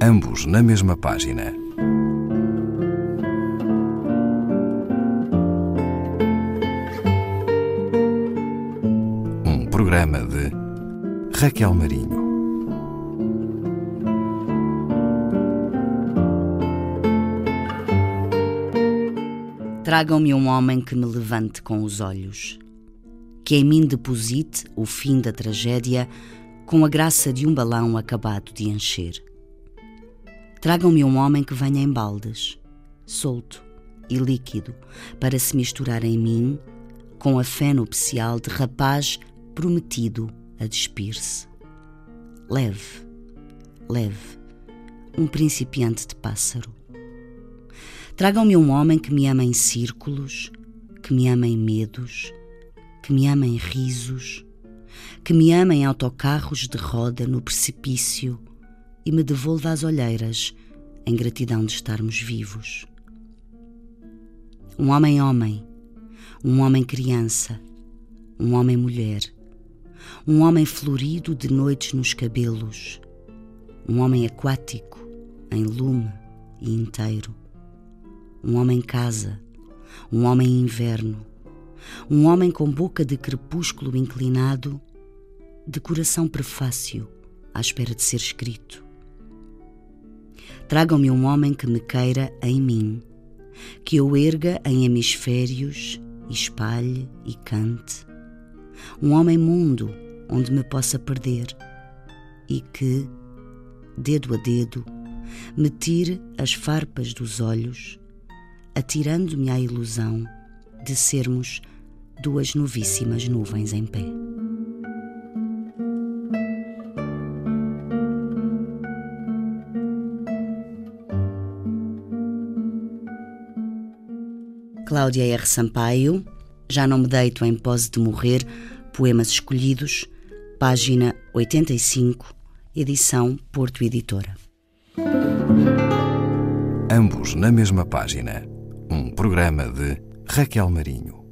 ambos na mesma página. Um programa de Raquel Marinho. Tragam-me um homem que me levante com os olhos, que em mim deposite o fim da tragédia com a graça de um balão acabado de encher. Tragam-me um homem que venha em baldes, solto e líquido, para se misturar em mim com a fé nupcial de rapaz prometido a despir-se. Leve, leve, um principiante de pássaro. Tragam-me um homem que me ama em círculos, que me ama em medos, que me ama em risos, que me ama em autocarros de roda no precipício e me devolva as olheiras em gratidão de estarmos vivos. Um homem-homem, um homem-criança, um homem-mulher, um homem florido de noites nos cabelos, um homem aquático, em lume e inteiro um homem casa, um homem inverno, um homem com boca de crepúsculo inclinado, de coração prefácio, à espera de ser escrito. Tragam-me um homem que me queira em mim, que eu erga em hemisférios, espalhe e cante. Um homem mundo onde me possa perder e que, dedo a dedo, me tire as farpas dos olhos atirando-me à ilusão de sermos duas novíssimas nuvens em pé. Cláudia R. Sampaio, Já não me deito em pose de morrer, Poemas Escolhidos, página 85, edição Porto Editora. Ambos na mesma página um programa de Raquel Marinho.